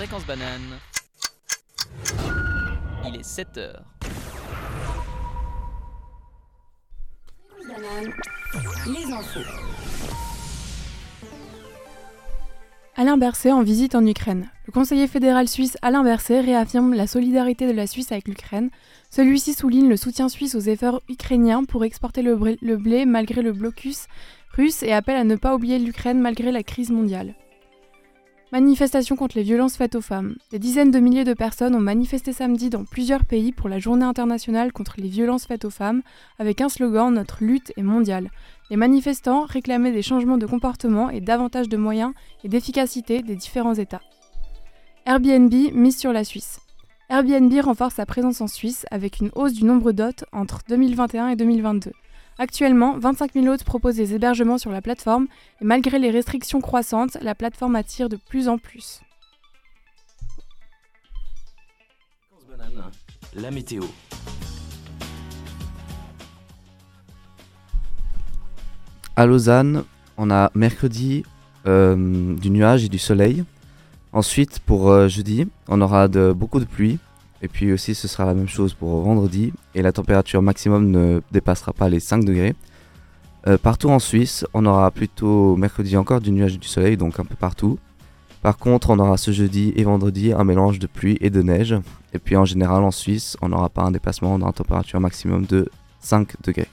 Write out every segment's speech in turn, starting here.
Fréquence banane. Il est 7 heures. Les infos. Alain Berset en visite en Ukraine. Le conseiller fédéral suisse Alain Berset réaffirme la solidarité de la Suisse avec l'Ukraine. Celui-ci souligne le soutien suisse aux efforts ukrainiens pour exporter le blé malgré le blocus russe et appelle à ne pas oublier l'Ukraine malgré la crise mondiale. Manifestation contre les violences faites aux femmes. Des dizaines de milliers de personnes ont manifesté samedi dans plusieurs pays pour la journée internationale contre les violences faites aux femmes, avec un slogan Notre lutte est mondiale. Les manifestants réclamaient des changements de comportement et davantage de moyens et d'efficacité des différents États. Airbnb mise sur la Suisse. Airbnb renforce sa présence en Suisse avec une hausse du nombre d'hôtes entre 2021 et 2022. Actuellement, 25 000 hôtes proposent des hébergements sur la plateforme et malgré les restrictions croissantes, la plateforme attire de plus en plus. La météo. À Lausanne, on a mercredi euh, du nuage et du soleil. Ensuite, pour euh, jeudi, on aura de, beaucoup de pluie et puis aussi, ce sera la même chose pour vendredi. Et la température maximum ne dépassera pas les 5 degrés. Euh, partout en Suisse, on aura plutôt mercredi encore du nuage et du soleil, donc un peu partout. Par contre, on aura ce jeudi et vendredi un mélange de pluie et de neige. Et puis en général, en Suisse, on n'aura pas un dépassement dans la température maximum de 5 degrés.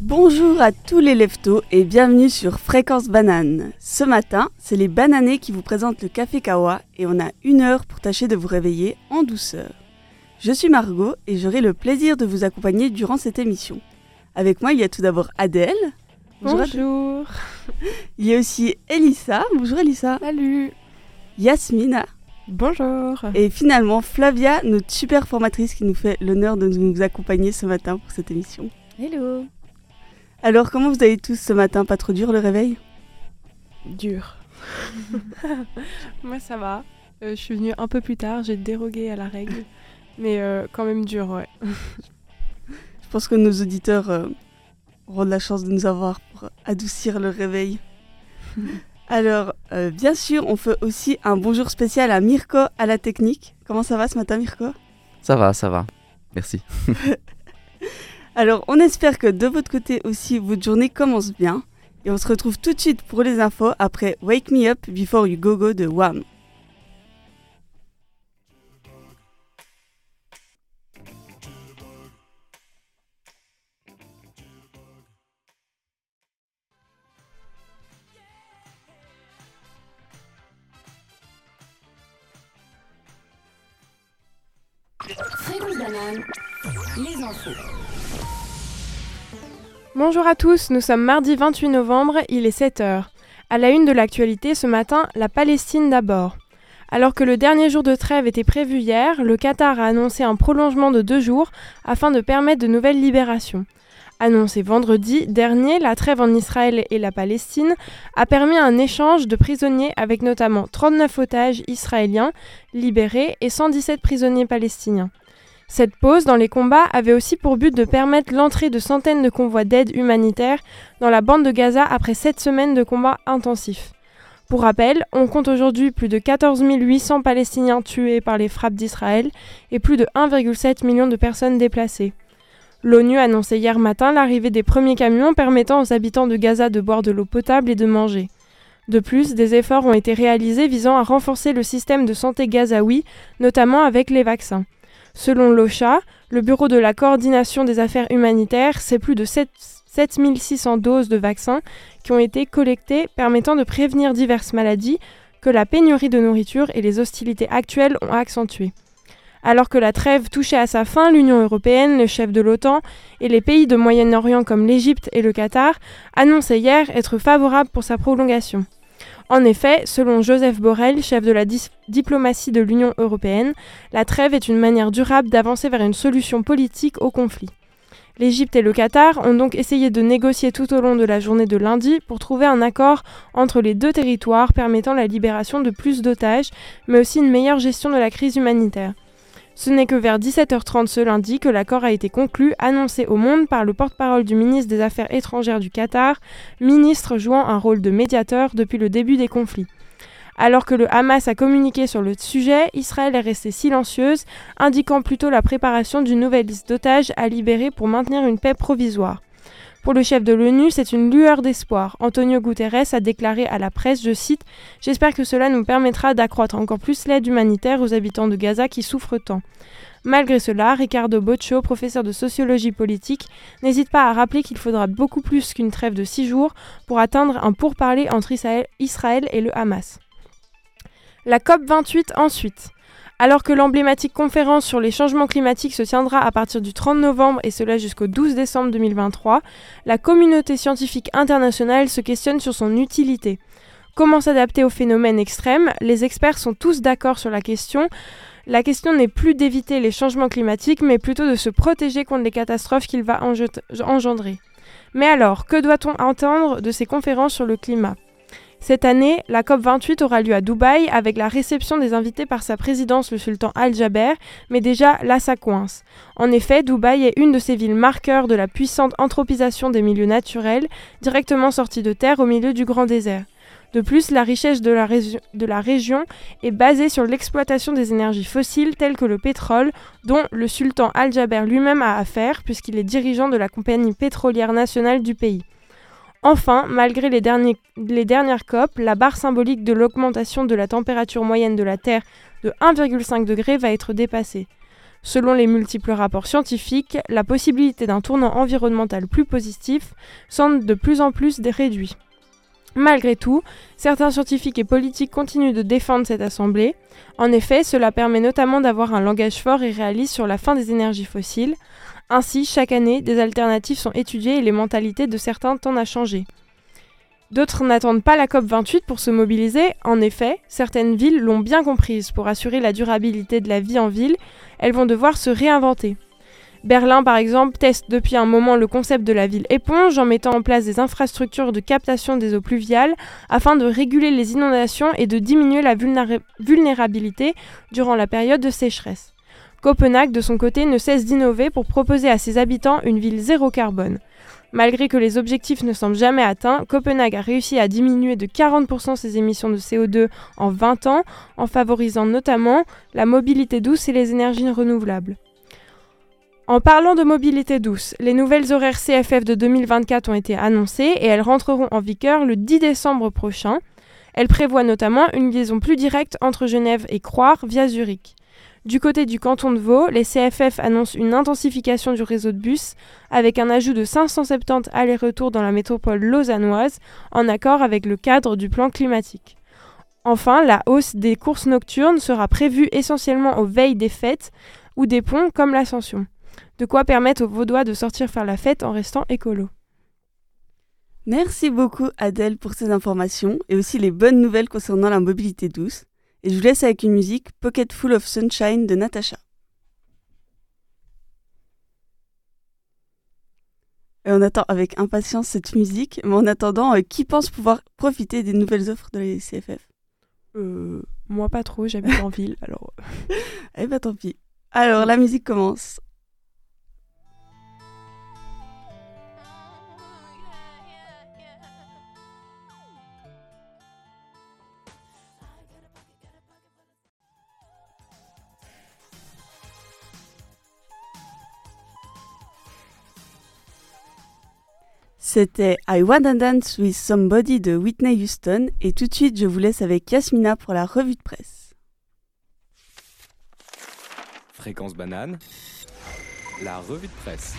Bonjour à tous les leftos et bienvenue sur Fréquence Banane. Ce matin, c'est les bananés qui vous présentent le café Kawa et on a une heure pour tâcher de vous réveiller en douceur. Je suis Margot et j'aurai le plaisir de vous accompagner durant cette émission. Avec moi, il y a tout d'abord Adèle. Bonjour. Il y a aussi Elissa. Bonjour Elissa. Salut. Yasmina. Bonjour. Et finalement, Flavia, notre super formatrice qui nous fait l'honneur de nous accompagner ce matin pour cette émission. Hello. Alors, comment vous allez tous ce matin? Pas trop dur le réveil? Dur. Moi, ça va. Euh, je suis venue un peu plus tard, j'ai dérogué à la règle. Mais euh, quand même dur, ouais. je pense que nos auditeurs euh, auront de la chance de nous avoir pour adoucir le réveil. Alors, bien sûr, on fait aussi un bonjour spécial à Mirko à la technique. Comment ça va ce matin, Mirko? Ça va, ça va. Merci. Alors, on espère que de votre côté aussi, votre journée commence bien. Et on se retrouve tout de suite pour les infos après Wake Me Up Before You Go Go de Wham. Bonjour à tous, nous sommes mardi 28 novembre, il est 7h. À la une de l'actualité ce matin, la Palestine d'abord. Alors que le dernier jour de trêve était prévu hier, le Qatar a annoncé un prolongement de deux jours afin de permettre de nouvelles libérations. Annoncé vendredi dernier, la trêve en Israël et la Palestine a permis un échange de prisonniers avec notamment 39 otages israéliens libérés et 117 prisonniers palestiniens. Cette pause dans les combats avait aussi pour but de permettre l'entrée de centaines de convois d'aide humanitaire dans la bande de Gaza après sept semaines de combats intensifs. Pour rappel, on compte aujourd'hui plus de 14 800 Palestiniens tués par les frappes d'Israël et plus de 1,7 million de personnes déplacées. L'ONU annonçait hier matin l'arrivée des premiers camions permettant aux habitants de Gaza de boire de l'eau potable et de manger. De plus, des efforts ont été réalisés visant à renforcer le système de santé gazaoui, notamment avec les vaccins. Selon l'OCHA, le Bureau de la coordination des affaires humanitaires, c'est plus de 7, 7600 doses de vaccins qui ont été collectées permettant de prévenir diverses maladies que la pénurie de nourriture et les hostilités actuelles ont accentuées. Alors que la trêve touchait à sa fin, l'Union européenne, les chefs de l'OTAN et les pays de Moyen-Orient comme l'Égypte et le Qatar annonçaient hier être favorables pour sa prolongation. En effet, selon Joseph Borrell, chef de la diplomatie de l'Union européenne, la trêve est une manière durable d'avancer vers une solution politique au conflit. L'Égypte et le Qatar ont donc essayé de négocier tout au long de la journée de lundi pour trouver un accord entre les deux territoires permettant la libération de plus d'otages, mais aussi une meilleure gestion de la crise humanitaire. Ce n'est que vers 17h30 ce lundi que l'accord a été conclu, annoncé au monde par le porte-parole du ministre des Affaires étrangères du Qatar, ministre jouant un rôle de médiateur depuis le début des conflits. Alors que le Hamas a communiqué sur le sujet, Israël est restée silencieuse, indiquant plutôt la préparation d'une nouvelle liste d'otages à libérer pour maintenir une paix provisoire. Pour le chef de l'ONU, c'est une lueur d'espoir. Antonio Guterres a déclaré à la presse, je cite, J'espère que cela nous permettra d'accroître encore plus l'aide humanitaire aux habitants de Gaza qui souffrent tant. Malgré cela, Ricardo Boccio, professeur de sociologie politique, n'hésite pas à rappeler qu'il faudra beaucoup plus qu'une trêve de six jours pour atteindre un pourparler entre Israël et le Hamas. La COP28 ensuite. Alors que l'emblématique conférence sur les changements climatiques se tiendra à partir du 30 novembre et cela jusqu'au 12 décembre 2023, la communauté scientifique internationale se questionne sur son utilité. Comment s'adapter aux phénomènes extrêmes? Les experts sont tous d'accord sur la question. La question n'est plus d'éviter les changements climatiques, mais plutôt de se protéger contre les catastrophes qu'il va engendrer. Mais alors, que doit-on entendre de ces conférences sur le climat? Cette année, la COP28 aura lieu à Dubaï avec la réception des invités par sa présidence, le sultan Al-Jaber, mais déjà là ça coince. En effet, Dubaï est une de ces villes marqueurs de la puissante anthropisation des milieux naturels, directement sortis de terre au milieu du grand désert. De plus, la richesse de la, de la région est basée sur l'exploitation des énergies fossiles telles que le pétrole, dont le sultan Al-Jaber lui-même a affaire, puisqu'il est dirigeant de la compagnie pétrolière nationale du pays. Enfin, malgré les, dernières COP, la barre symbolique de l'augmentation de la température moyenne de la Terre de 1,5 degré va être dépassée. Selon les multiples rapports scientifiques, la possibilité d'un tournant environnemental plus positif semble de plus en plus réduite. Malgré tout, certains scientifiques et politiques continuent de défendre cette assemblée. En effet, cela permet notamment d'avoir un langage fort et réaliste sur la fin des énergies fossiles, ainsi, chaque année, des alternatives sont étudiées et les mentalités de certains tendent à changer. D'autres n'attendent pas la COP28 pour se mobiliser. En effet, certaines villes l'ont bien comprise. Pour assurer la durabilité de la vie en ville, elles vont devoir se réinventer. Berlin, par exemple, teste depuis un moment le concept de la ville éponge en mettant en place des infrastructures de captation des eaux pluviales afin de réguler les inondations et de diminuer la vulnérabilité durant la période de sécheresse. Copenhague, de son côté, ne cesse d'innover pour proposer à ses habitants une ville zéro carbone. Malgré que les objectifs ne semblent jamais atteints, Copenhague a réussi à diminuer de 40% ses émissions de CO2 en 20 ans, en favorisant notamment la mobilité douce et les énergies renouvelables. En parlant de mobilité douce, les nouvelles horaires CFF de 2024 ont été annoncées et elles rentreront en vigueur le 10 décembre prochain. Elles prévoient notamment une liaison plus directe entre Genève et Croire via Zurich. Du côté du canton de Vaud, les CFF annoncent une intensification du réseau de bus avec un ajout de 570 allers-retours dans la métropole lausannoise en accord avec le cadre du plan climatique. Enfin, la hausse des courses nocturnes sera prévue essentiellement aux veilles des fêtes ou des ponts comme l'Ascension. De quoi permettre aux Vaudois de sortir faire la fête en restant écolo. Merci beaucoup Adèle pour ces informations et aussi les bonnes nouvelles concernant la mobilité douce. Et je vous laisse avec une musique Pocket Full of Sunshine de Natasha. Et on attend avec impatience cette musique, mais en attendant, euh, qui pense pouvoir profiter des nouvelles offres de la CFF euh, Moi pas trop, j'habite en ville, alors... eh ben tant pis. Alors la musique commence. C'était I Wanna Dance with Somebody de Whitney Houston et tout de suite je vous laisse avec Yasmina pour la revue de presse. Fréquence banane, la revue de presse.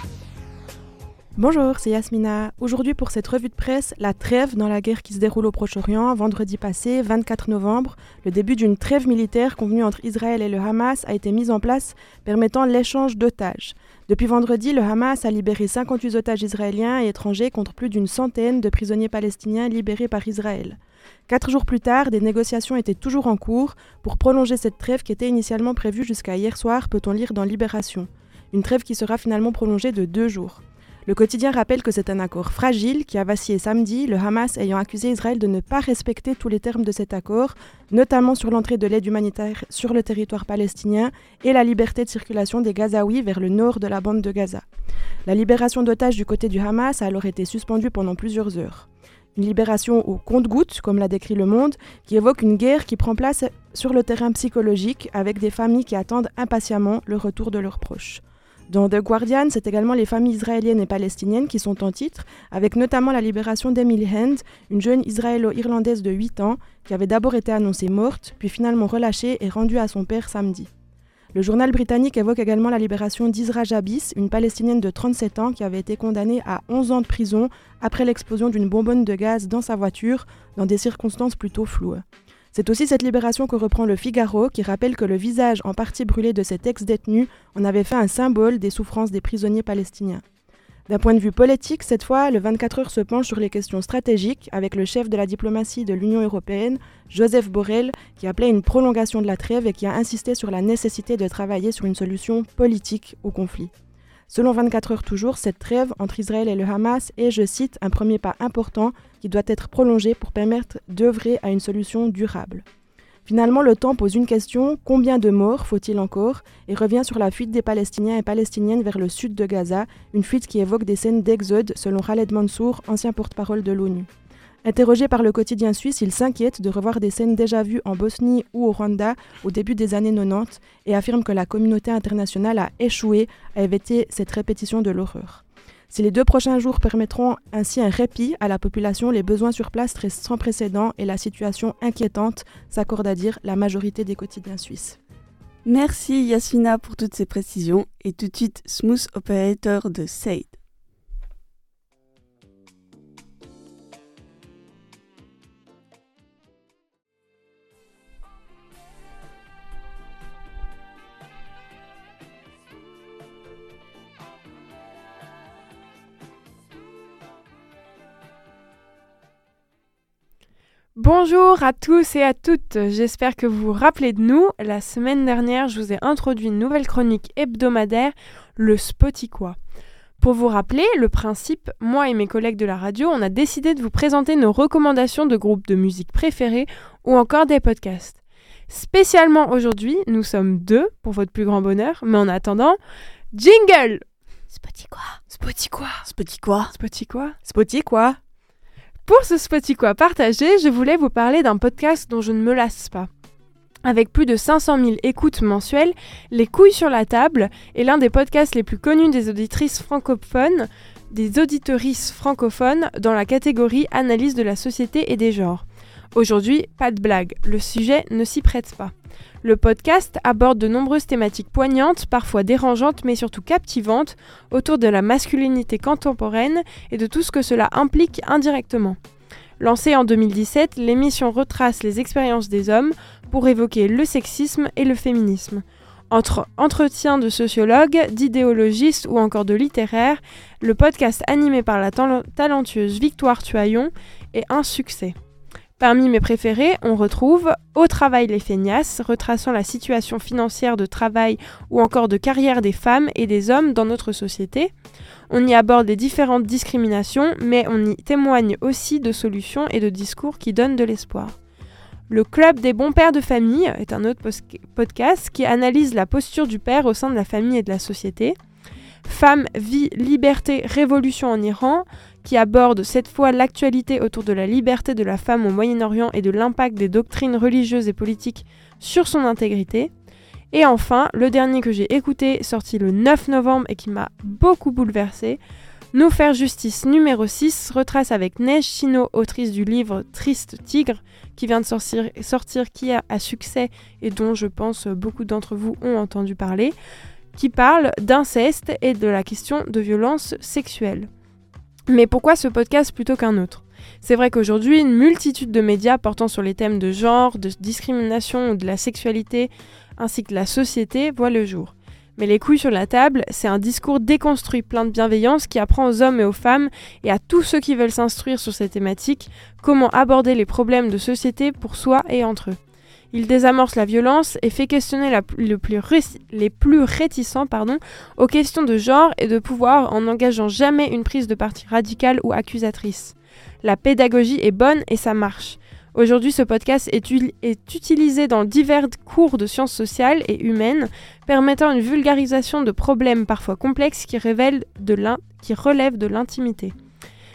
Bonjour, c'est Yasmina. Aujourd'hui pour cette revue de presse, la trêve dans la guerre qui se déroule au Proche-Orient, vendredi passé, 24 novembre, le début d'une trêve militaire convenue entre Israël et le Hamas a été mise en place permettant l'échange d'otages. Depuis vendredi, le Hamas a libéré 58 otages israéliens et étrangers contre plus d'une centaine de prisonniers palestiniens libérés par Israël. Quatre jours plus tard, des négociations étaient toujours en cours pour prolonger cette trêve qui était initialement prévue jusqu'à hier soir, peut-on lire dans Libération. Une trêve qui sera finalement prolongée de deux jours. Le quotidien rappelle que c'est un accord fragile qui a vacillé samedi, le Hamas ayant accusé Israël de ne pas respecter tous les termes de cet accord, notamment sur l'entrée de l'aide humanitaire sur le territoire palestinien et la liberté de circulation des Gazaouis vers le nord de la bande de Gaza. La libération d'otages du côté du Hamas a alors été suspendue pendant plusieurs heures. Une libération au compte-gouttes, comme l'a décrit Le Monde, qui évoque une guerre qui prend place sur le terrain psychologique avec des familles qui attendent impatiemment le retour de leurs proches. Dans The Guardian, c'est également les familles israéliennes et palestiniennes qui sont en titre, avec notamment la libération d'Emily Hand, une jeune israélo-irlandaise de 8 ans, qui avait d'abord été annoncée morte, puis finalement relâchée et rendue à son père samedi. Le journal britannique évoque également la libération d'Isra Jabis, une Palestinienne de 37 ans qui avait été condamnée à 11 ans de prison après l'explosion d'une bonbonne de gaz dans sa voiture, dans des circonstances plutôt floues. C'est aussi cette libération que reprend le Figaro, qui rappelle que le visage en partie brûlé de cet ex-détenu en avait fait un symbole des souffrances des prisonniers palestiniens. D'un point de vue politique, cette fois, le 24 heures se penche sur les questions stratégiques avec le chef de la diplomatie de l'Union européenne, Joseph Borrell, qui appelait une prolongation de la trêve et qui a insisté sur la nécessité de travailler sur une solution politique au conflit. Selon 24 heures toujours, cette trêve entre Israël et le Hamas est, je cite, un premier pas important qui doit être prolongé pour permettre d'œuvrer à une solution durable. Finalement, le temps pose une question, combien de morts faut-il encore? Et revient sur la fuite des Palestiniens et Palestiniennes vers le sud de Gaza, une fuite qui évoque des scènes d'exode selon Khaled Mansour, ancien porte-parole de l'ONU. Interrogé par le quotidien suisse, il s'inquiète de revoir des scènes déjà vues en Bosnie ou au Rwanda au début des années 90 et affirme que la communauté internationale a échoué à éviter cette répétition de l'horreur. Si les deux prochains jours permettront ainsi un répit à la population, les besoins sur place restent sans précédent et la situation inquiétante, s'accorde à dire la majorité des quotidiens suisses. Merci Yasmina pour toutes ces précisions et tout de suite Smooth Operator de Said. Bonjour à tous et à toutes, j'espère que vous vous rappelez de nous. La semaine dernière, je vous ai introduit une nouvelle chronique hebdomadaire, le Spotikwa. Pour vous rappeler le principe, moi et mes collègues de la radio, on a décidé de vous présenter nos recommandations de groupes de musique préférés ou encore des podcasts. Spécialement aujourd'hui, nous sommes deux pour votre plus grand bonheur, mais en attendant, jingle! Spotikwa Spotikwa Spotikwa Spotikwa Spotikwa Pour ce Spotikwa partagé, je voulais vous parler d'un podcast dont je ne me lasse pas. Avec plus de 500 000 écoutes mensuelles, Les couilles sur la table est l'un des podcasts les plus connus des auditrices francophones, des auditorices francophones dans la catégorie analyse de la société et des genres. Aujourd'hui, pas de blague, le sujet ne s'y prête pas. Le podcast aborde de nombreuses thématiques poignantes, parfois dérangeantes mais surtout captivantes, autour de la masculinité contemporaine et de tout ce que cela implique indirectement. Lancée en 2017, l'émission retrace les expériences des hommes pour évoquer le sexisme et le féminisme. Entre entretiens de sociologues, d'idéologistes ou encore de littéraires, le podcast animé par la tal- talentueuse Victoire Tuaillon est un succès. Parmi mes préférés, on retrouve Au travail les feignasses, retraçant la situation financière de travail ou encore de carrière des femmes et des hommes dans notre société. On y aborde les différentes discriminations, mais on y témoigne aussi de solutions et de discours qui donnent de l'espoir. Le Club des bons pères de famille est un autre podcast qui analyse la posture du père au sein de la famille et de la société. Femmes, vie, liberté, révolution en Iran, qui aborde cette fois l'actualité autour de la liberté de la femme au Moyen-Orient et de l'impact des doctrines religieuses et politiques sur son intégrité. Et enfin, le dernier que j'ai écouté, sorti le 9 novembre et qui m'a beaucoup bouleversé, Nous faire justice numéro 6 retrace avec Neige Chino, autrice du livre Triste Tigre, qui vient de sortir, sortir qui a à succès et dont je pense beaucoup d'entre vous ont entendu parler, qui parle d'inceste et de la question de violence sexuelle. Mais pourquoi ce podcast plutôt qu'un autre? C'est vrai qu'aujourd'hui, une multitude de médias portant sur les thèmes de genre, de discrimination ou de la sexualité, ainsi que la société, voient le jour. Mais les couilles sur la table, c'est un discours déconstruit plein de bienveillance qui apprend aux hommes et aux femmes et à tous ceux qui veulent s'instruire sur ces thématiques comment aborder les problèmes de société pour soi et entre eux. Il désamorce la violence et fait questionner les plus réticents aux questions de genre et de pouvoir en n'engageant jamais une prise de parti radicale ou accusatrice. La pédagogie est bonne et ça marche. Aujourd'hui, ce podcast est, utilisé dans divers cours de sciences sociales et humaines, permettant une vulgarisation de problèmes parfois complexes qui relèvent de l'intimité.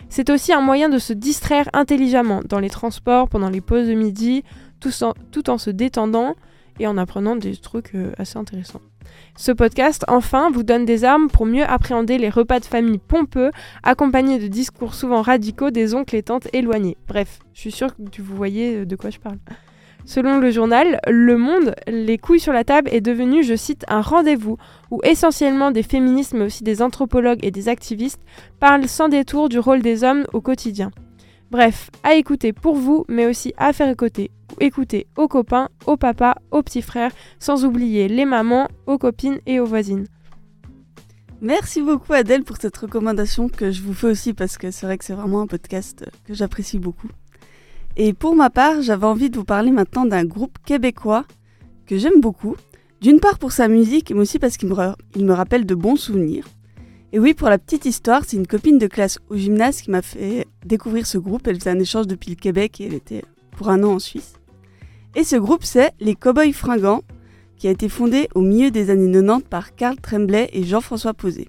C'est aussi un moyen de se distraire intelligemment dans les transports, pendant les pauses de midi, tout en, se détendant et en apprenant des trucs euh, assez intéressants. Ce podcast, enfin, vous donne des armes pour mieux appréhender les repas de famille pompeux, accompagnés de discours souvent radicaux des oncles et tantes éloignés. Bref, je suis sûre que vous voyez euh, de quoi je parle. Selon le journal Le Monde, les couilles sur la table est devenu, je cite, un rendez-vous où essentiellement des féministes mais aussi des anthropologues et des activistes parlent sans détour du rôle des hommes au quotidien. Bref, à écouter pour vous, mais aussi à faire écouter, écouter aux copains, aux papas, aux petits frères, sans oublier les mamans, aux copines et aux voisines. Merci beaucoup Adèle pour cette recommandation que je vous fais aussi parce que c'est vrai que c'est vraiment un podcast que j'apprécie beaucoup. Et pour ma part, j'avais envie de vous parler maintenant d'un groupe québécois que j'aime beaucoup. D'une part pour sa musique, mais aussi parce qu'il me, me rappelle de bons souvenirs. Et oui, pour la petite histoire, c'est une copine de classe au gymnase qui m'a fait découvrir ce groupe. Elle faisait un échange depuis le Québec et elle était pour un an en Suisse. Et ce groupe, c'est les Cowboys Fringants, qui a été fondé au milieu des années 90 par Carl Tremblay et Jean-François Posé.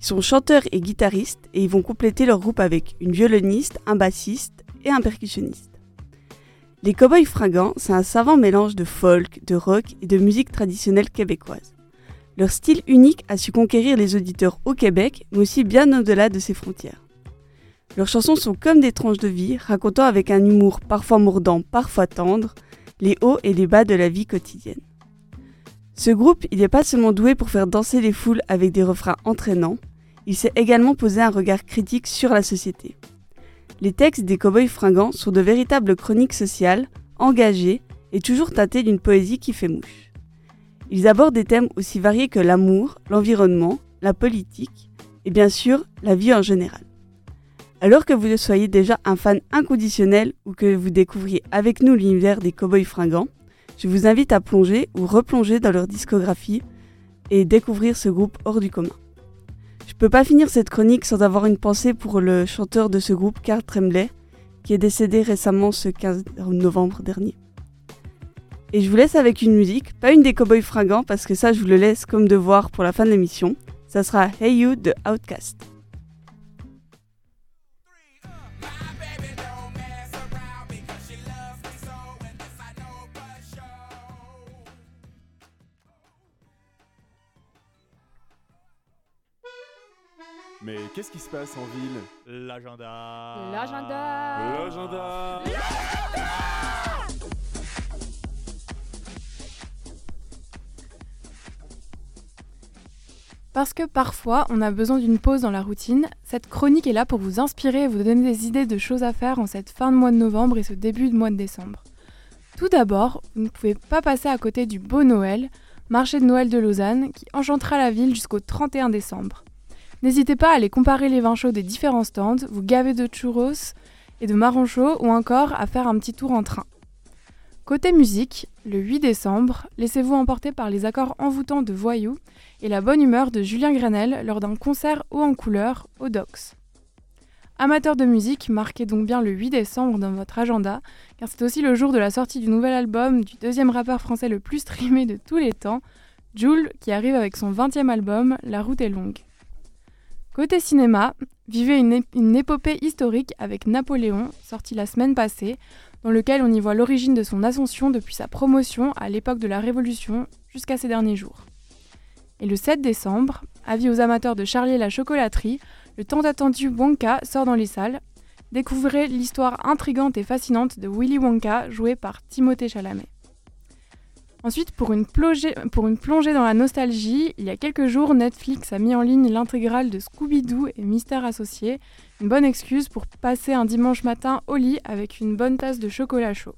Ils sont chanteurs et guitaristes et ils vont compléter leur groupe avec une violoniste, un bassiste et un percussionniste. Les Cowboys Fringants, c'est un savant mélange de folk, de rock et de musique traditionnelle québécoise. Leur style unique a su conquérir les auditeurs au Québec, mais aussi bien au-delà de ses frontières. Leurs chansons sont comme des tranches de vie, racontant avec un humour parfois mordant, parfois tendre, les hauts et les bas de la vie quotidienne. Ce groupe, il n'est pas seulement doué pour faire danser les foules avec des refrains entraînants, il sait également poser un regard critique sur la société. Les textes des Cowboys fringants sont de véritables chroniques sociales, engagées et toujours teintées d'une poésie qui fait mouche. Ils abordent des thèmes aussi variés que l'amour, l'environnement, la politique et bien sûr la vie en général. Alors que vous soyez déjà un fan inconditionnel ou que vous découvriez avec nous l'univers des cowboys fringants, je vous invite à plonger ou replonger dans leur discographie et découvrir ce groupe hors du commun. Je peux pas finir cette chronique sans avoir une pensée pour le chanteur de ce groupe, Carl Tremblay, qui est décédé récemment ce 15 novembre dernier. Et je vous laisse avec une musique, pas une des cowboys fringants, parce que ça, je vous le laisse comme devoir pour la fin de l'émission. Ça sera Hey You de Outcast. Mais qu'est-ce qui se passe en ville? L'agenda. L'agenda. L'agenda Parce que parfois, on a besoin d'une pause dans la routine, cette chronique est là pour vous inspirer et vous donner des idées de choses à faire en cette fin de mois de novembre et ce début de mois de décembre. Tout d'abord, vous ne pouvez pas passer à côté du beau Noël, marché de Noël de Lausanne, qui enchantera la ville jusqu'au 31 décembre. N'hésitez pas à aller comparer les vins chauds des différents stands, vous gaver de churros et de marrons chauds ou encore à faire un petit tour en train. Côté musique, le 8 décembre, laissez-vous emporter par les accords envoûtants de Voyou et la bonne humeur de Julien Granel lors d'un concert haut en couleur au Dox. Amateurs de musique, marquez donc bien le 8 décembre dans votre agenda, car c'est aussi le jour de la sortie du nouvel album du deuxième rappeur français le plus streamé de tous les temps, Jules, qui arrive avec son 20e album La route est longue. Côté cinéma, vivez une, une épopée historique avec Napoléon, sorti la semaine passée, dans lequel on y voit l'origine de son ascension depuis sa promotion à l'époque de la Révolution jusqu'à ses derniers jours. Et le 7 décembre, avis aux amateurs de Charlie la chocolaterie, le tant attendu Wonka sort dans les salles. Découvrez l'histoire intrigante et fascinante de Willy Wonka, joué par Timothée Chalamet. Ensuite, pour une, plongée, dans la nostalgie, il y a quelques jours, Netflix a mis en ligne l'intégrale de Scooby-Doo et Mystère Associé, une bonne excuse pour passer un dimanche matin au lit avec une bonne tasse de chocolat chaud.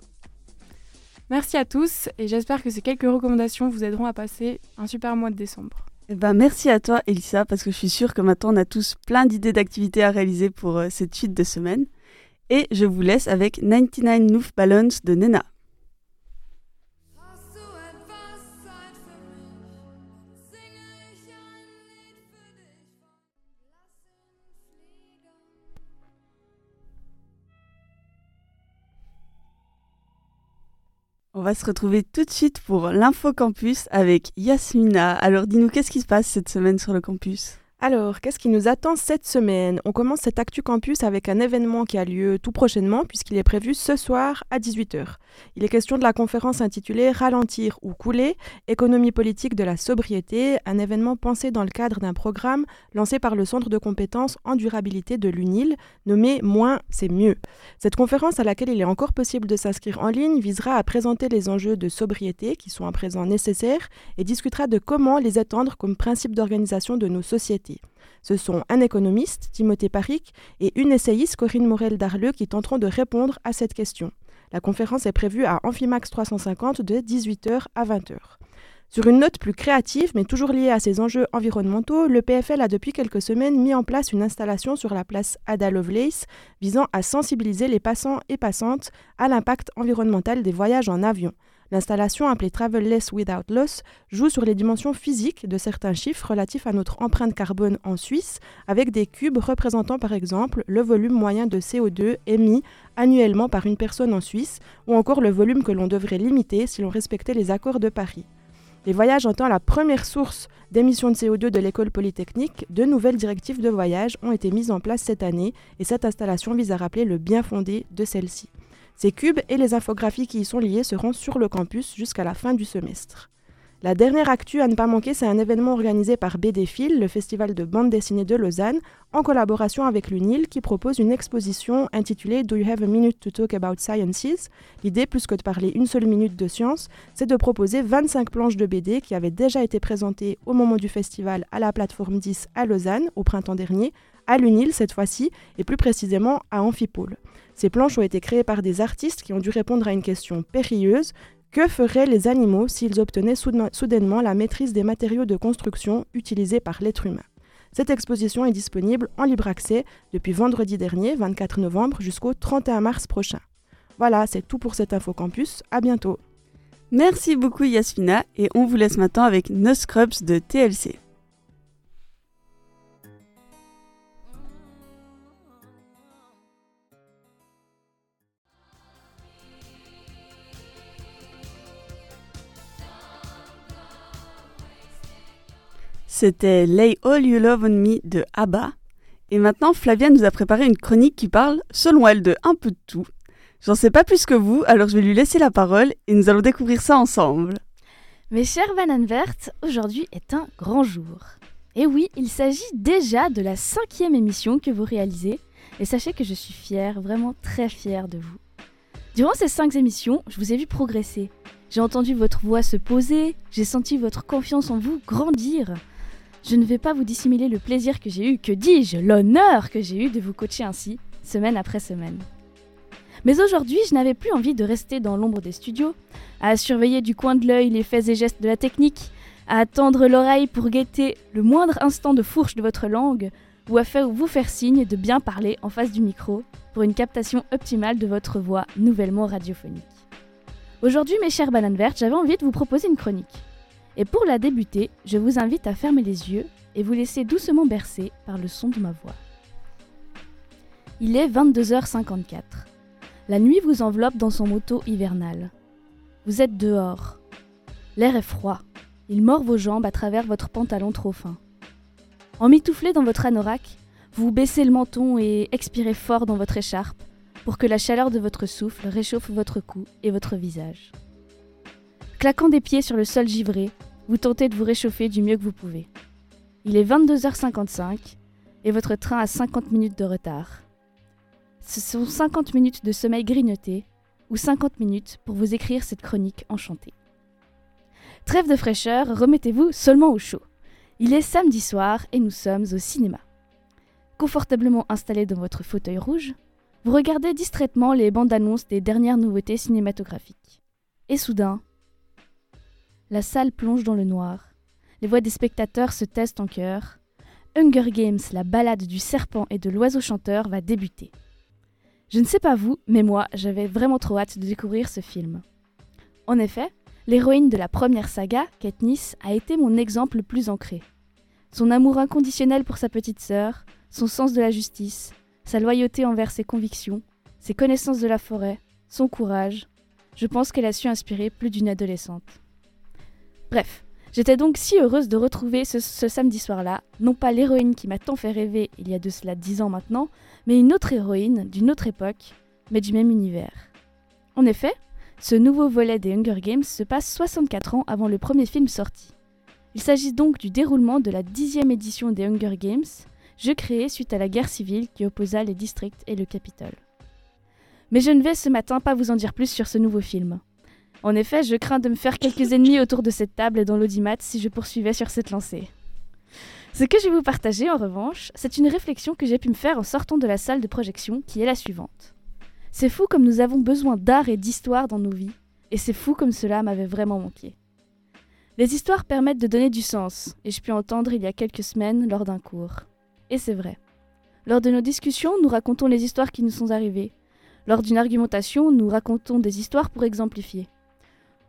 Merci à tous et j'espère que ces quelques recommandations vous aideront à passer un super mois de décembre. Eh ben, merci à toi Elisa parce que je suis sûre que maintenant on a tous plein d'idées d'activités à réaliser pour euh, cette suite de semaine. Et je vous laisse avec 99 Noof Balance de Nena. On va se retrouver tout de suite pour l'info campus avec Yasmina. Alors dis-nous qu'est-ce qui se passe cette semaine sur le campus? Alors, qu'est-ce qui nous attend cette semaine? On commence cet Actu Campus avec un événement qui a lieu tout prochainement puisqu'il est prévu ce soir à 18h. Il est question de la conférence intitulée Ralentir ou couler, économie politique de la sobriété, un événement pensé dans le cadre d'un programme lancé par le Centre de compétences en durabilité de l'UNIL, nommé Moins, c'est mieux. Cette conférence à laquelle il est encore possible de s'inscrire en ligne visera à présenter les enjeux de sobriété qui sont à présent nécessaires et discutera de comment les étendre comme principe d'organisation de nos sociétés. Ce sont un économiste, Timothée Paric, et une essayiste, Corinne Morel-Darleux, qui tenteront de répondre à cette question. La conférence est prévue à Amphimax 350 de 18h à 20h. Sur une note plus créative, mais toujours liée à ces enjeux environnementaux, le PFL a depuis quelques semaines mis en place une installation sur la place Ada Lovelace visant à sensibiliser les passants et passantes à l'impact environnemental des voyages en avion. L'installation appelée Travel Less Without Loss joue sur les dimensions physiques de certains chiffres relatifs à notre empreinte carbone en Suisse, avec des cubes représentant par exemple le volume moyen de CO2 émis annuellement par une personne en Suisse, ou encore le volume que l'on devrait limiter si l'on respectait les accords de Paris. Les voyages étant la première source d'émissions de CO2 de l'école polytechnique, de nouvelles directives de voyage ont été mises en place cette année et cette installation vise à rappeler le bien fondé de celle-ci. Ces cubes et les infographies qui y sont liées seront sur le campus jusqu'à la fin du semestre. La dernière actu à ne pas manquer, c'est un événement organisé par BDFIL, le festival de bande dessinée de Lausanne, en collaboration avec l'UNIL, qui propose une exposition intitulée Do you have a minute to talk about sciences? L'idée, plus que de parler une seule minute de science, c'est de proposer 25 planches de BD qui avaient déjà été présentées au moment du festival à la plateforme 10 à Lausanne au printemps dernier, à l'UNIL cette fois-ci, et plus précisément à Amphipole. Ces planches ont été créées par des artistes qui ont dû répondre à une question périlleuse. Que feraient les animaux s'ils obtenaient soudainement la maîtrise des matériaux de construction utilisés par l'être humain? Cette exposition est disponible en libre accès depuis vendredi dernier, 24 novembre, jusqu'au 31 mars prochain. Voilà, c'est tout pour cet Infocampus. À bientôt. Merci beaucoup Yasmina et on vous laisse maintenant avec No Scrubs de TLC. C'était Lay All You Love on Me de ABBA. Et maintenant, Flavia nous a préparé une chronique qui parle, selon elle, de un peu de tout. J'en sais pas plus que vous, alors je vais lui laisser la parole et nous allons découvrir ça ensemble. Mes chères bananes vertes, aujourd'hui est un grand jour. Et oui, il s'agit déjà de la cinquième émission que vous réalisez, et sachez que je suis fière, vraiment très fière de vous. Durant ces cinq émissions, je vous ai vu progresser. J'ai entendu votre voix se poser, j'ai senti votre confiance en vous grandir. Je ne vais pas vous dissimuler le plaisir que j'ai eu, que dis-je, l'honneur que j'ai eu de vous coacher ainsi, semaine après semaine. Mais aujourd'hui, je n'avais plus envie de rester dans l'ombre des studios, à surveiller du coin de l'œil les faits et gestes de la technique, à attendre l'oreille pour guetter le moindre instant de fourche de votre langue, ou à faire vous faire signe de bien parler en face du micro pour une captation optimale de votre voix nouvellement radiophonique. Aujourd'hui, mes chers bananes vertes, j'avais envie de vous proposer une chronique. Et pour la débuter, je vous invite à fermer les yeux et vous laisser doucement bercer par le son de ma voix. Il est 22h54. La nuit vous enveloppe dans son moto hivernal. Vous êtes dehors. L'air est froid. Il mord vos jambes à travers votre pantalon trop fin. Emmitouflé dans votre anorak, vous baissez le menton et expirez fort dans votre écharpe pour que la chaleur de votre souffle réchauffe votre cou et votre visage. Claquant des pieds sur le sol givré, vous tentez de vous réchauffer du mieux que vous pouvez. Il est 22h55 et votre train a 50 minutes de retard. Ce sont 50 minutes de sommeil grignoté ou 50 minutes pour vous écrire cette chronique enchantée. Trêve de fraîcheur, remettez-vous seulement au chaud. Il est samedi soir et nous sommes au cinéma. Confortablement installé dans votre fauteuil rouge, vous regardez distraitement les bandes annonces des dernières nouveautés cinématographiques. Et soudain, la salle plonge dans le noir. Les voix des spectateurs se taisent en chœur. Hunger Games, la balade du serpent et de l'oiseau chanteur, va débuter. Je ne sais pas vous, mais moi, j'avais vraiment trop hâte de découvrir ce film. En effet, l'héroïne de la première saga, Katniss, a été mon exemple le plus ancré. Son amour inconditionnel pour sa petite sœur, son sens de la justice, sa loyauté envers ses convictions, ses connaissances de la forêt, son courage, Je pense qu'elle a su inspirer plus d'une adolescente. Bref, j'étais donc si heureuse de retrouver ce, samedi soir-là, non pas l'héroïne qui m'a tant fait rêver il y a de cela dix ans maintenant, mais une autre héroïne d'une autre époque, mais du même univers. En effet, ce nouveau volet des Hunger Games se passe 64 ans avant le premier film sorti. Il s'agit donc du déroulement de la dixième édition des Hunger Games, jeu créé suite à la guerre civile qui opposa les districts et le Capitole. Mais je ne vais ce matin pas vous en dire plus sur ce nouveau film. En effet, je crains de me faire quelques ennemis autour de cette table et dans l'audimat si je poursuivais sur cette lancée. Ce que je vais vous partager en revanche, c'est une réflexion que j'ai pu me faire en sortant de la salle de projection qui est la suivante. C'est fou comme nous avons besoin d'art et d'histoire dans nos vies, et c'est fou comme cela m'avait vraiment manqué. Les histoires permettent de donner du sens, et je puis entendre il y a quelques semaines lors d'un cours. Et c'est vrai. Lors de nos discussions, nous racontons les histoires qui nous sont arrivées. Lors d'une argumentation, nous racontons des histoires pour exemplifier.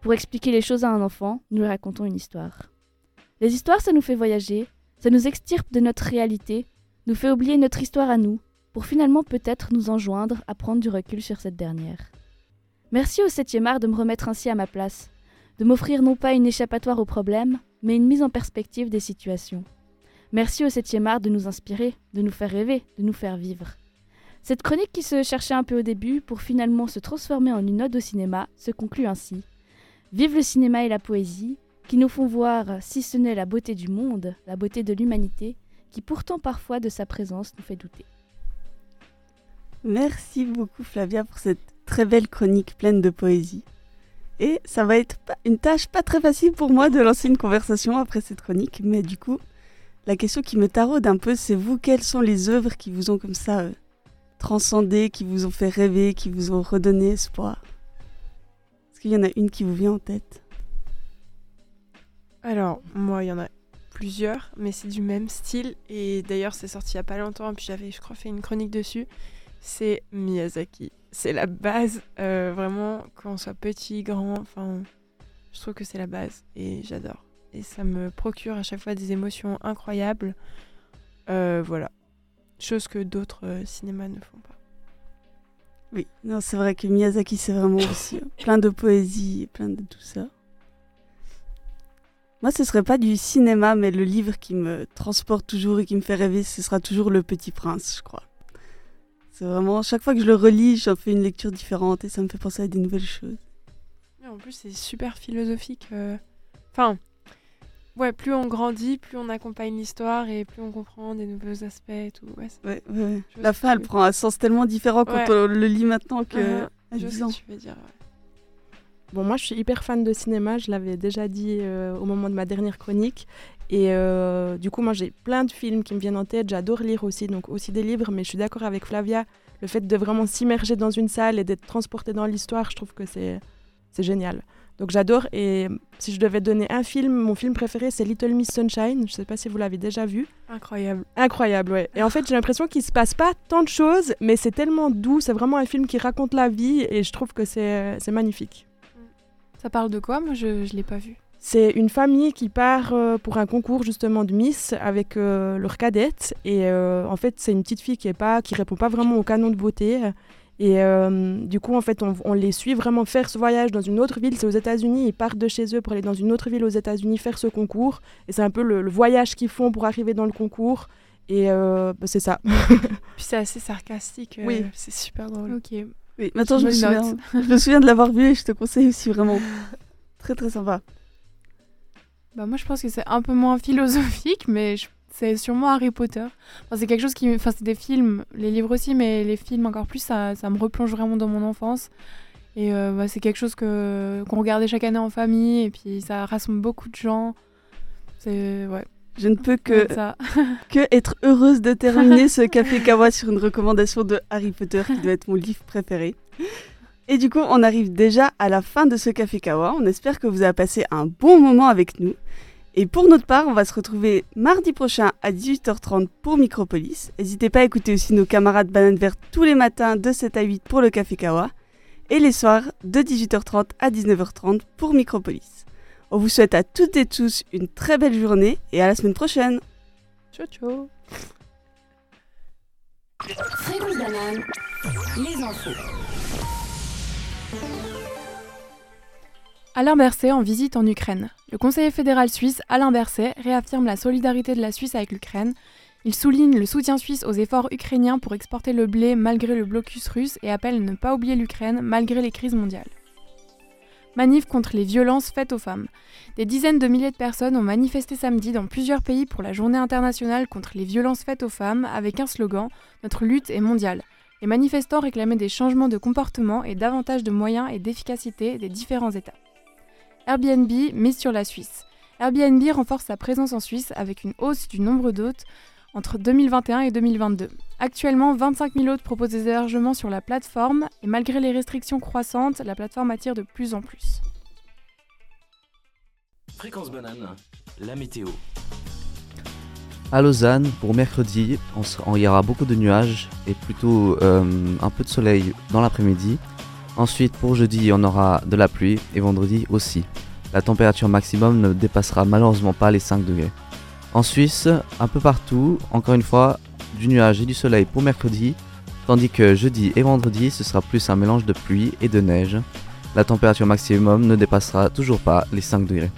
Pour expliquer les choses à un enfant, nous lui racontons une histoire. Les histoires, ça nous fait voyager, ça nous extirpe de notre réalité, nous fait oublier notre histoire à nous, pour finalement peut-être nous enjoindre à prendre du recul sur cette dernière. Merci au 7e art de me remettre ainsi à ma place, de m'offrir non pas une échappatoire aux problèmes, mais une mise en perspective des situations. Merci au 7e art de nous inspirer, de nous faire rêver, de nous faire vivre. Cette chronique qui se cherchait un peu au début pour finalement se transformer en une ode au cinéma se conclut ainsi. Vive le cinéma et la poésie, qui nous font voir, si ce n'est la beauté du monde, la beauté de l'humanité, qui pourtant parfois de sa présence nous fait douter. Merci beaucoup Flavia pour cette très belle chronique pleine de poésie. Et ça va être une tâche pas très facile pour moi de lancer une conversation après cette chronique, mais du coup, la question qui me taraude un peu, c'est vous, quelles sont les œuvres qui vous ont comme ça euh, transcendé, qui vous ont fait rêver, qui vous ont redonné espoir? Qu'il y en a une qui vous vient en tête? Alors, moi, il y en a plusieurs, mais c'est du même style. Et d'ailleurs, c'est sorti il y a pas longtemps, puis j'avais, je crois, fait une chronique dessus. C'est Miyazaki. C'est la base, euh, vraiment, quand on soit petit, grand, enfin, je trouve que c'est la base et j'adore. Et ça me procure à chaque fois des émotions incroyables. Euh, voilà. Chose que d'autres euh, cinémas ne font pas. Oui, non, c'est vrai que Miyazaki, c'est vraiment aussi euh, plein de poésie plein de tout ça. Moi, ce serait pas du cinéma, mais le livre qui me transporte toujours et qui me fait rêver, ce sera toujours Le Petit Prince, je crois. C'est vraiment, chaque fois que je le relis, j'en fais une lecture différente et ça me fait penser à des nouvelles choses. En plus, c'est super philosophique. euh. Enfin, ouais, plus on grandit, plus on accompagne l'histoire et plus on comprend des nouveaux aspects et tout. Ouais, La fin, elle prend un sens tellement différent quand on le lit maintenant que Uh-huh. à je vois 10 ce ans. que tu veux dire. ouais. Bon, moi, je suis hyper fan de cinéma, je l'avais déjà dit euh, au moment de ma dernière chronique. Et euh, du coup, moi, j'ai plein de films qui me viennent en tête. J'adore lire aussi, donc aussi des livres, mais je suis d'accord avec Flavia. Le fait de vraiment s'immerger dans une salle et d'être transporté dans l'histoire, je trouve que c'est c'est génial. Donc j'adore. Et si je devais donner un film, mon film préféré, c'est Little Miss Sunshine. Je sais pas si vous l'avez déjà vu. Incroyable. Incroyable, ouais. Et en fait, j'ai l'impression qu'il se passe pas tant de choses, mais c'est tellement doux. C'est vraiment un film qui raconte la vie et je trouve que c'est magnifique. Ça parle de quoi? Moi, je, je l'ai pas vu. C'est une famille qui part euh, pour un concours justement de Miss avec euh, leur cadette et euh, en fait c'est une petite fille qui est pas qui répond pas vraiment au canon de beauté et euh, du coup en fait on, on les suit vraiment faire ce voyage dans une autre ville c'est aux États-Unis ils partent de chez eux pour aller dans une autre ville aux États-Unis faire ce concours et c'est un peu le, le voyage qu'ils font pour arriver dans le concours et euh, bah, c'est ça Puis c'est assez sarcastique. euh, Oui. C'est super drôle. Ok. Oui, maintenant je me, Je me le souviens, je me souviens de l'avoir vu et je te conseille aussi vraiment. Très très sympa. Bah moi je pense que c'est un peu moins philosophique, mais je- c'est sûrement Harry Potter. Enfin, c'est quelque chose qui, me- enfin c'est des films, les livres aussi, mais les films encore plus, ça, ça me replonge vraiment dans mon enfance. Et euh, bah, c'est quelque chose que qu'on regardait chaque année en famille, et puis ça rassemble beaucoup de gens. C'est ouais. Je ne peux que, ça. que être heureuse de terminer ce Café Kawa sur une recommandation de Harry Potter qui doit être mon livre préféré. Et du coup, on arrive déjà à la fin de ce Café Kawa. On espère que vous avez passé un bon moment avec nous. Et pour notre part, on va se retrouver mardi prochain à 18h30 pour Micropolis. N'hésitez pas à écouter aussi nos camarades Banane Verte tous les matins de 7 à 8 pour le Café Kawa. Et les soirs de 18h30 à 19h30 pour Micropolis. On vous souhaite à toutes et tous une très belle journée et à la semaine prochaine. Ciao ciao. Fréquence banane, les infos. Alain Berset en visite en Ukraine. Le conseiller fédéral suisse Alain Berset réaffirme la solidarité de la Suisse avec l'Ukraine. Il souligne le soutien suisse aux efforts ukrainiens pour exporter le blé malgré le blocus russe et appelle à ne pas oublier l'Ukraine malgré les crises mondiales. Manif contre les violences faites aux femmes. Des dizaines de milliers de personnes ont manifesté samedi dans plusieurs pays pour la journée internationale contre les violences faites aux femmes avec un slogan Notre lutte est mondiale. Les manifestants réclamaient des changements de comportement et davantage de moyens et d'efficacité des différents États. Airbnb mise sur la Suisse. Airbnb renforce sa présence en Suisse avec une hausse du nombre d'hôtes entre 2021 et 2022. Actuellement, 25 000 hôtes proposent des hébergements sur la plateforme et malgré les restrictions croissantes, la plateforme attire de plus en plus. Fréquence banane, la météo. À Lausanne, pour mercredi, on sera- il y aura beaucoup de nuages et plutôt euh, un peu de soleil dans l'après-midi. Ensuite, pour jeudi, on aura de la pluie et vendredi aussi. La température maximum ne dépassera malheureusement pas les 5 degrés. En Suisse, un peu partout, encore une fois, du nuage et du soleil pour mercredi, tandis que jeudi et vendredi, ce sera plus un mélange de pluie et de neige. La température maximum ne dépassera toujours pas les 5 degrés.